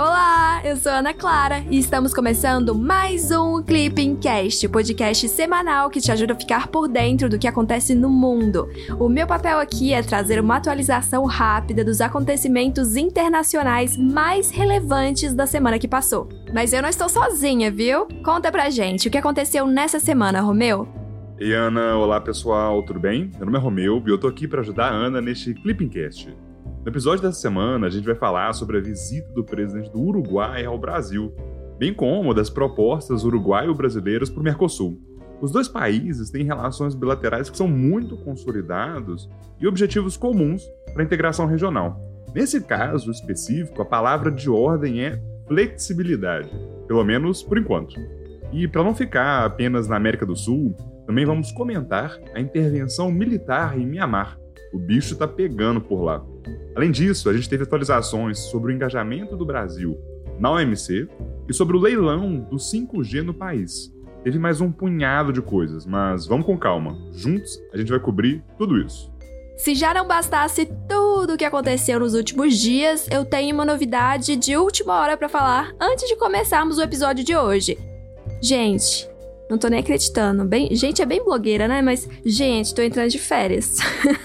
Olá, eu sou Ana Clara e estamos começando mais um Clipping Cast, podcast semanal que te ajuda a ficar por dentro do que acontece no mundo. O meu papel aqui é trazer uma atualização rápida dos acontecimentos internacionais mais relevantes da semana que passou. Mas eu não estou sozinha, viu? Conta pra gente o que aconteceu nessa semana, Romeu. Ei, Ana, olá pessoal, tudo bem? Meu nome é Romeu e eu tô aqui para ajudar a Ana neste Clipping Cast. No episódio dessa semana, a gente vai falar sobre a visita do presidente do Uruguai ao Brasil, bem como das propostas uruguaio-brasileiras para o Mercosul. Os dois países têm relações bilaterais que são muito consolidados e objetivos comuns para a integração regional. Nesse caso específico, a palavra de ordem é flexibilidade, pelo menos por enquanto. E para não ficar apenas na América do Sul, também vamos comentar a intervenção militar em Mianmar. O bicho está pegando por lá. Além disso, a gente teve atualizações sobre o engajamento do Brasil na OMC e sobre o leilão do 5G no país. Teve mais um punhado de coisas, mas vamos com calma. Juntos a gente vai cobrir tudo isso. Se já não bastasse tudo o que aconteceu nos últimos dias, eu tenho uma novidade de última hora para falar antes de começarmos o episódio de hoje. Gente, não tô nem acreditando. Bem, gente, é bem blogueira, né? Mas, gente, tô entrando de férias.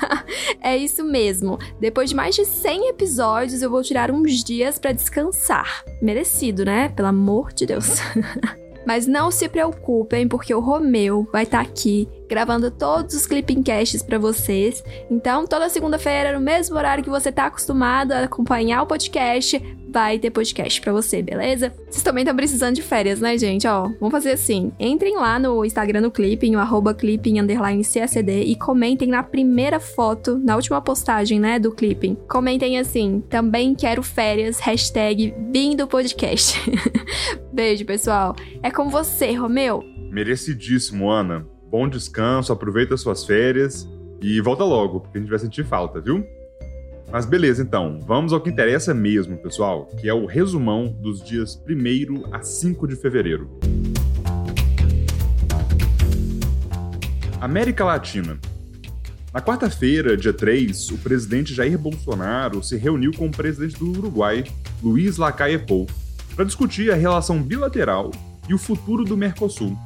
é isso mesmo. Depois de mais de 100 episódios, eu vou tirar uns dias para descansar. Merecido, né? Pelo amor de Deus. Mas não se preocupem, porque o Romeu vai estar tá aqui gravando todos os clipping casts para vocês. Então, toda segunda-feira, no mesmo horário que você tá acostumado a acompanhar o podcast, vai ter podcast para você, beleza? Vocês também estão precisando de férias, né, gente? Ó, vamos fazer assim. Entrem lá no Instagram do Clipping, o arroba clipping CACD e comentem na primeira foto, na última postagem, né, do Clipping. Comentem assim, também quero férias, hashtag vindo podcast. Beijo, pessoal. É com você, Romeu. Merecidíssimo, Ana. Bom descanso, aproveita suas férias e volta logo, porque a gente vai sentir falta, viu? Mas beleza, então, vamos ao que interessa mesmo, pessoal, que é o resumão dos dias 1 a 5 de fevereiro. América Latina. Na quarta-feira, dia 3, o presidente Jair Bolsonaro se reuniu com o presidente do Uruguai, Luiz Lacalle Pou, para discutir a relação bilateral e o futuro do Mercosul.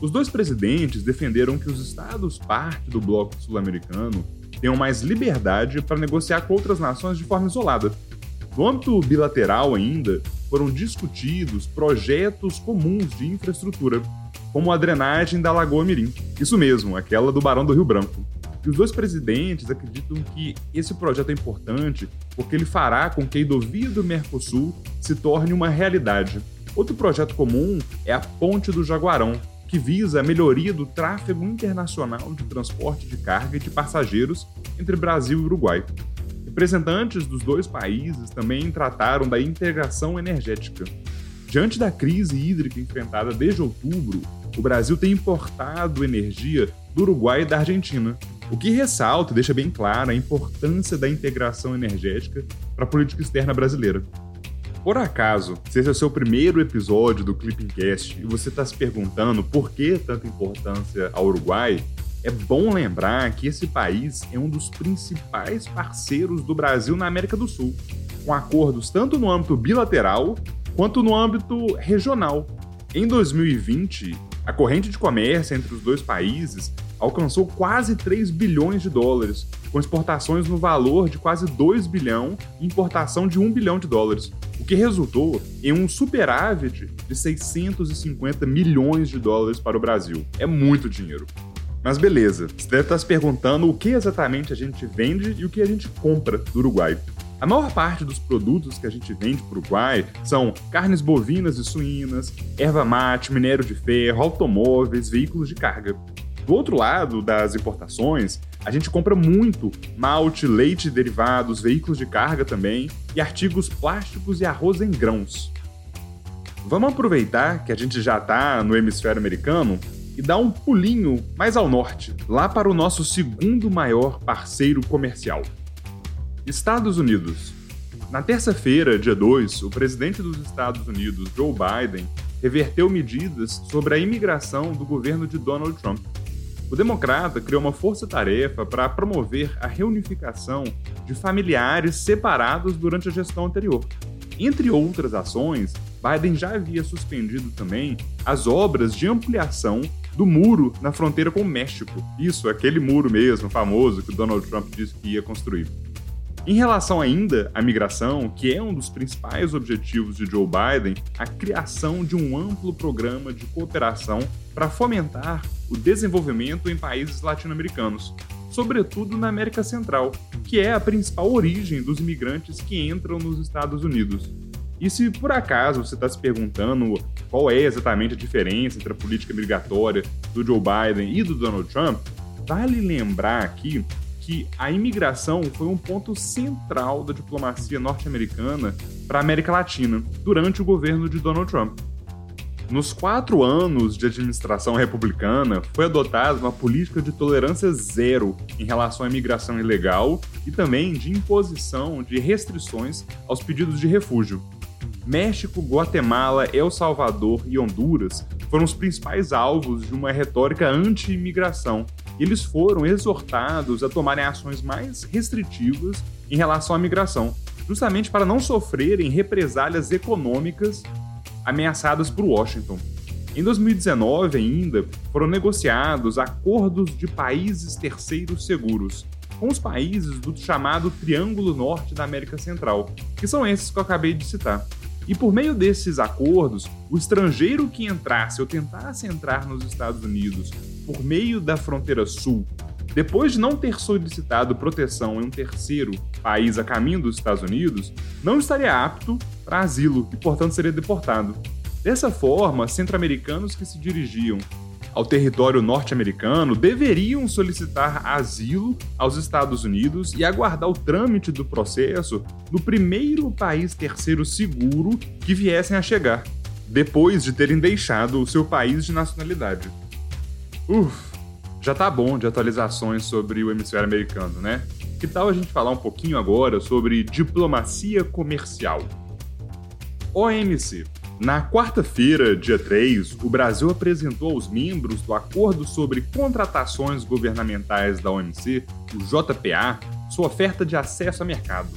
Os dois presidentes defenderam que os estados parte do bloco sul-americano tenham mais liberdade para negociar com outras nações de forma isolada. No âmbito bilateral ainda, foram discutidos projetos comuns de infraestrutura, como a drenagem da Lagoa Mirim. Isso mesmo, aquela do Barão do Rio Branco. E os dois presidentes acreditam que esse projeto é importante porque ele fará com que a hidrovia do Mercosul se torne uma realidade. Outro projeto comum é a Ponte do Jaguarão, que visa a melhoria do tráfego internacional de transporte de carga e de passageiros entre Brasil e Uruguai. Representantes dos dois países também trataram da integração energética. Diante da crise hídrica enfrentada desde outubro, o Brasil tem importado energia do Uruguai e da Argentina, o que ressalta e deixa bem clara a importância da integração energética para a política externa brasileira. Por acaso, se esse é o seu primeiro episódio do Clipping Cast e você está se perguntando por que tanta importância ao Uruguai, é bom lembrar que esse país é um dos principais parceiros do Brasil na América do Sul, com acordos tanto no âmbito bilateral quanto no âmbito regional. Em 2020, a corrente de comércio entre os dois países alcançou quase 3 bilhões de dólares, com exportações no valor de quase 2 bilhão e importação de 1 bilhão de dólares, o que resultou em um superávit de 650 milhões de dólares para o Brasil. É muito dinheiro. Mas beleza, você deve estar se perguntando o que exatamente a gente vende e o que a gente compra do Uruguai. A maior parte dos produtos que a gente vende para o Uruguai são carnes bovinas e suínas, erva mate, minério de ferro, automóveis, veículos de carga. Do outro lado das importações, a gente compra muito malte, leite derivados, veículos de carga também e artigos plásticos e arroz em grãos. Vamos aproveitar que a gente já está no hemisfério americano e dar um pulinho mais ao norte, lá para o nosso segundo maior parceiro comercial. Estados Unidos. Na terça-feira, dia 2, o presidente dos Estados Unidos, Joe Biden, reverteu medidas sobre a imigração do governo de Donald Trump o democrata criou uma força-tarefa para promover a reunificação de familiares separados durante a gestão anterior. Entre outras ações, Biden já havia suspendido também as obras de ampliação do muro na fronteira com o México. Isso, aquele muro mesmo, famoso, que Donald Trump disse que ia construir. Em relação ainda à migração, que é um dos principais objetivos de Joe Biden, a criação de um amplo programa de cooperação para fomentar o desenvolvimento em países latino-americanos, sobretudo na América Central, que é a principal origem dos imigrantes que entram nos Estados Unidos. E se por acaso você está se perguntando qual é exatamente a diferença entre a política migratória do Joe Biden e do Donald Trump, vale lembrar aqui que a imigração foi um ponto central da diplomacia norte-americana para a América Latina durante o governo de Donald Trump. Nos quatro anos de administração republicana, foi adotada uma política de tolerância zero em relação à imigração ilegal e também de imposição de restrições aos pedidos de refúgio. México, Guatemala, El Salvador e Honduras foram os principais alvos de uma retórica anti-imigração eles foram exortados a tomarem ações mais restritivas em relação à migração, justamente para não sofrerem represálias econômicas ameaçadas por Washington. Em 2019, ainda, foram negociados acordos de países terceiros seguros com os países do chamado Triângulo Norte da América Central, que são esses que eu acabei de citar. E por meio desses acordos, o estrangeiro que entrasse ou tentasse entrar nos Estados Unidos por meio da fronteira sul, depois de não ter solicitado proteção em um terceiro país a caminho dos Estados Unidos, não estaria apto para asilo e, portanto, seria deportado. Dessa forma, centro-americanos que se dirigiam ao território norte-americano deveriam solicitar asilo aos Estados Unidos e aguardar o trâmite do processo no primeiro país terceiro seguro que viessem a chegar, depois de terem deixado o seu país de nacionalidade. Uf, já tá bom de atualizações sobre o hemisfério americano, né? Que tal a gente falar um pouquinho agora sobre diplomacia comercial? OMC. Na quarta-feira, dia 3, o Brasil apresentou aos membros do Acordo sobre Contratações Governamentais da OMC, o JPA, sua oferta de acesso a mercado.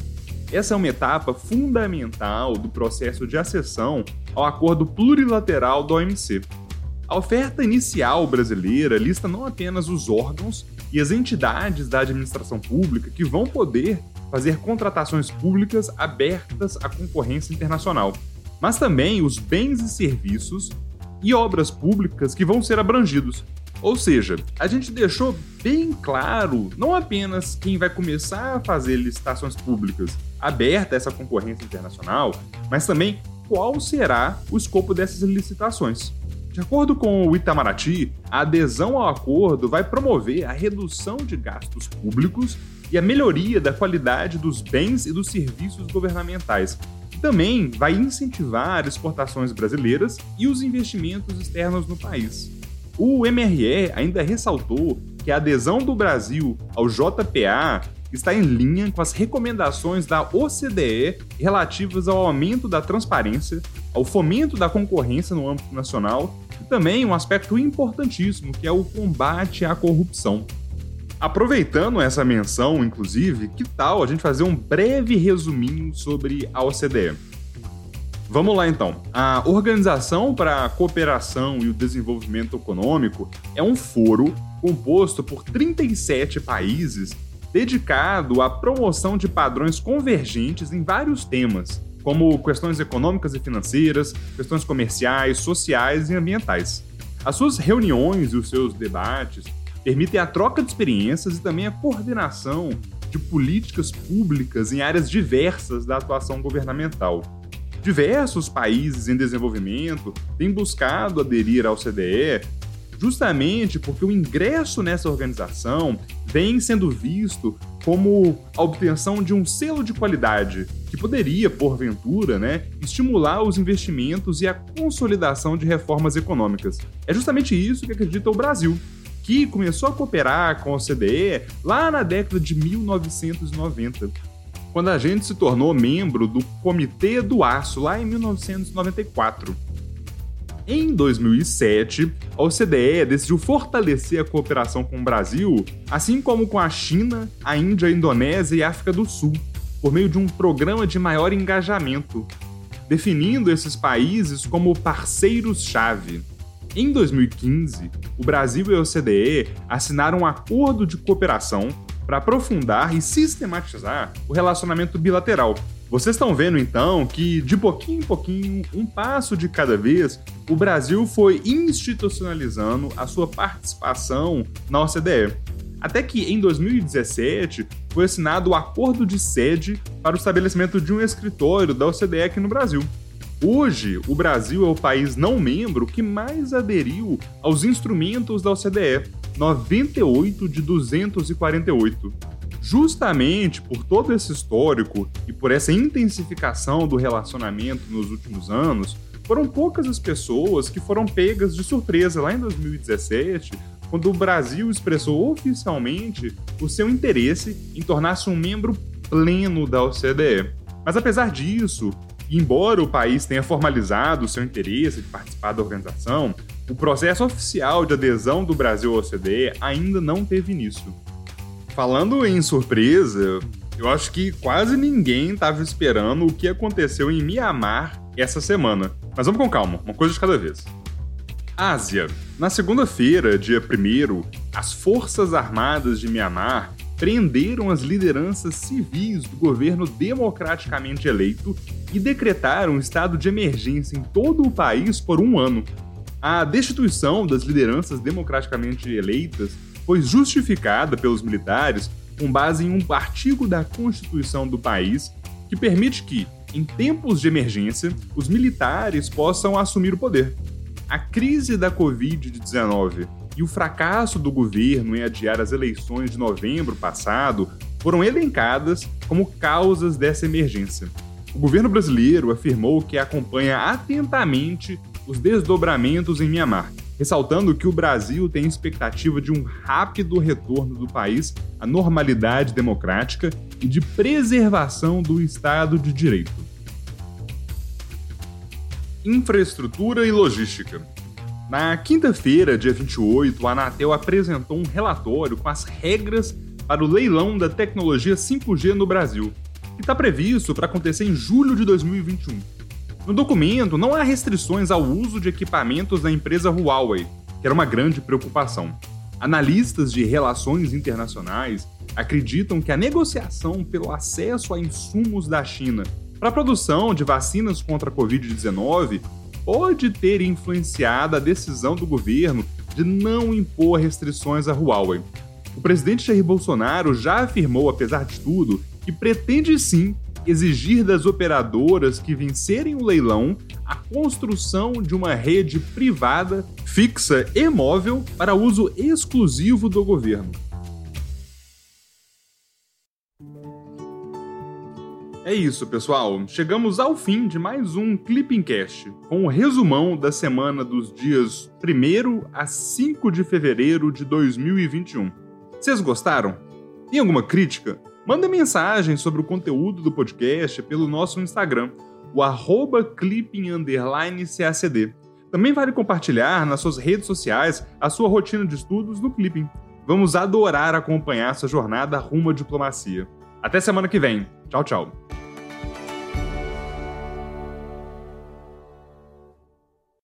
Essa é uma etapa fundamental do processo de acessão ao Acordo Plurilateral da OMC, a oferta inicial brasileira lista não apenas os órgãos e as entidades da administração pública que vão poder fazer contratações públicas abertas à concorrência internacional, mas também os bens e serviços e obras públicas que vão ser abrangidos. Ou seja, a gente deixou bem claro não apenas quem vai começar a fazer licitações públicas aberta a essa concorrência internacional, mas também qual será o escopo dessas licitações. De acordo com o Itamaraty, a adesão ao acordo vai promover a redução de gastos públicos e a melhoria da qualidade dos bens e dos serviços governamentais. Também vai incentivar exportações brasileiras e os investimentos externos no país. O MRE ainda ressaltou que a adesão do Brasil ao JPA está em linha com as recomendações da OCDE relativas ao aumento da transparência, ao fomento da concorrência no âmbito nacional também um aspecto importantíssimo, que é o combate à corrupção. Aproveitando essa menção, inclusive, que tal a gente fazer um breve resuminho sobre a OCDE? Vamos lá então. A Organização para a Cooperação e o Desenvolvimento Econômico é um foro composto por 37 países dedicado à promoção de padrões convergentes em vários temas, como questões econômicas e financeiras, questões comerciais, sociais e ambientais. As suas reuniões e os seus debates permitem a troca de experiências e também a coordenação de políticas públicas em áreas diversas da atuação governamental. Diversos países em desenvolvimento têm buscado aderir ao CDE justamente porque o ingresso nessa organização vem sendo visto como a obtenção de um selo de qualidade que poderia, porventura, né, estimular os investimentos e a consolidação de reformas econômicas. É justamente isso que acredita o Brasil, que começou a cooperar com a OCDE lá na década de 1990, quando a gente se tornou membro do Comitê do Aço, lá em 1994. Em 2007, a OCDE decidiu fortalecer a cooperação com o Brasil, assim como com a China, a Índia, a Indonésia e a África do Sul, por meio de um programa de maior engajamento, definindo esses países como parceiros-chave. Em 2015, o Brasil e a OCDE assinaram um acordo de cooperação para aprofundar e sistematizar o relacionamento bilateral. Vocês estão vendo então que, de pouquinho em pouquinho, um passo de cada vez, o Brasil foi institucionalizando a sua participação na OCDE. Até que em 2017 foi assinado o acordo de sede para o estabelecimento de um escritório da OCDE aqui no Brasil. Hoje, o Brasil é o país não membro que mais aderiu aos instrumentos da OCDE, 98 de 248. Justamente por todo esse histórico e por essa intensificação do relacionamento nos últimos anos, foram poucas as pessoas que foram pegas de surpresa lá em 2017, quando o Brasil expressou oficialmente o seu interesse em tornar-se um membro pleno da OCDE. Mas apesar disso, embora o país tenha formalizado o seu interesse de participar da organização, o processo oficial de adesão do Brasil à OCDE ainda não teve início. Falando em surpresa, eu acho que quase ninguém estava esperando o que aconteceu em Mianmar essa semana. Mas vamos com calma, uma coisa de cada vez. Ásia. Na segunda-feira, dia 1, as Forças Armadas de Mianmar prenderam as lideranças civis do governo democraticamente eleito e decretaram um estado de emergência em todo o país por um ano. A destituição das lideranças democraticamente eleitas foi justificada pelos militares com base em um artigo da Constituição do país que permite que, em tempos de emergência, os militares possam assumir o poder. A crise da Covid-19 e o fracasso do governo em adiar as eleições de novembro passado foram elencadas como causas dessa emergência. O governo brasileiro afirmou que acompanha atentamente os desdobramentos em Mianmar, ressaltando que o Brasil tem expectativa de um rápido retorno do país à normalidade democrática e de preservação do Estado de Direito. Infraestrutura e logística. Na quinta-feira, dia 28, a Anatel apresentou um relatório com as regras para o leilão da tecnologia 5G no Brasil, que está previsto para acontecer em julho de 2021. No documento, não há restrições ao uso de equipamentos da empresa Huawei, que era uma grande preocupação. Analistas de relações internacionais acreditam que a negociação pelo acesso a insumos da China para a produção de vacinas contra a Covid-19 pode ter influenciado a decisão do governo de não impor restrições à Huawei. O presidente Jair Bolsonaro já afirmou, apesar de tudo, que pretende sim exigir das operadoras que vencerem o leilão a construção de uma rede privada, fixa e móvel para uso exclusivo do governo. É isso, pessoal. Chegamos ao fim de mais um Clipping Cast, com o resumão da semana dos dias 1 a 5 de fevereiro de 2021. Vocês gostaram? Tem alguma crítica? Manda mensagem sobre o conteúdo do podcast pelo nosso Instagram, o arroba clipping_cacd. Também vale compartilhar nas suas redes sociais a sua rotina de estudos no Clipping. Vamos adorar acompanhar sua jornada rumo à diplomacia. Até semana que vem. Tchau, tchau.